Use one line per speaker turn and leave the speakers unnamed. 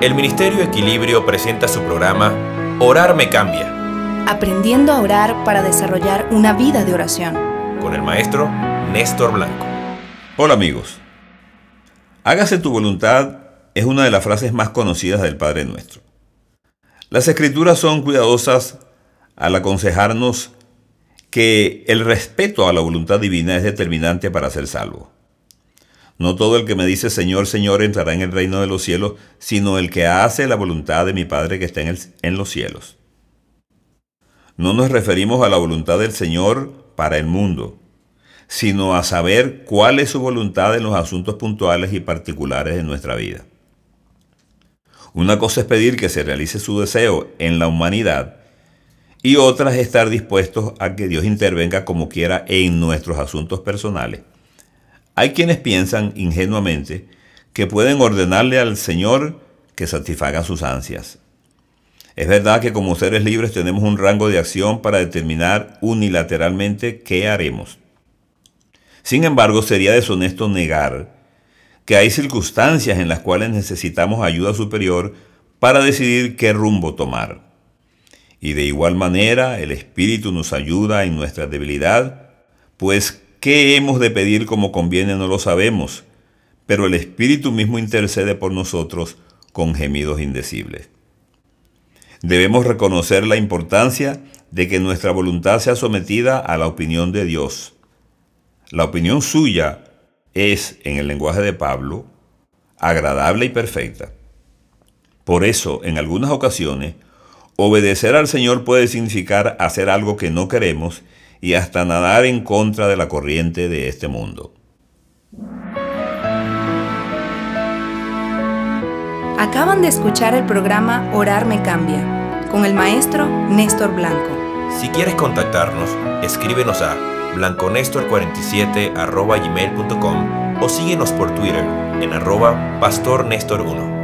El Ministerio Equilibrio presenta su programa Orar me cambia,
Aprendiendo a orar para desarrollar una vida de oración.
con el maestro Néstor Blanco.
Hola amigos. Hágase tu voluntad es una de las frases más conocidas del Padre Nuestro. Las escrituras son cuidadosas al aconsejarnos que el respeto a la voluntad divina es determinante para ser salvo. No todo el que me dice Señor, Señor entrará en el reino de los cielos, sino el que hace la voluntad de mi Padre que está en, en los cielos. No nos referimos a la voluntad del Señor para el mundo, sino a saber cuál es su voluntad en los asuntos puntuales y particulares de nuestra vida. Una cosa es pedir que se realice su deseo en la humanidad y otra es estar dispuestos a que Dios intervenga como quiera en nuestros asuntos personales. Hay quienes piensan ingenuamente que pueden ordenarle al Señor que satisfaga sus ansias. Es verdad que como seres libres tenemos un rango de acción para determinar unilateralmente qué haremos. Sin embargo, sería deshonesto negar que hay circunstancias en las cuales necesitamos ayuda superior para decidir qué rumbo tomar. Y de igual manera, el Espíritu nos ayuda en nuestra debilidad, pues qué hemos de pedir como conviene no lo sabemos, pero el Espíritu mismo intercede por nosotros con gemidos indecibles. Debemos reconocer la importancia de que nuestra voluntad sea sometida a la opinión de Dios. La opinión suya es, en el lenguaje de Pablo, agradable y perfecta. Por eso, en algunas ocasiones, obedecer al Señor puede significar hacer algo que no queremos y hasta nadar en contra de la corriente de este mundo.
Acaban de escuchar el programa Orar me cambia con el maestro Néstor Blanco.
Si quieres contactarnos, escríbenos a blanconestor47 gmail.com o síguenos por Twitter en arroba pastornestor1.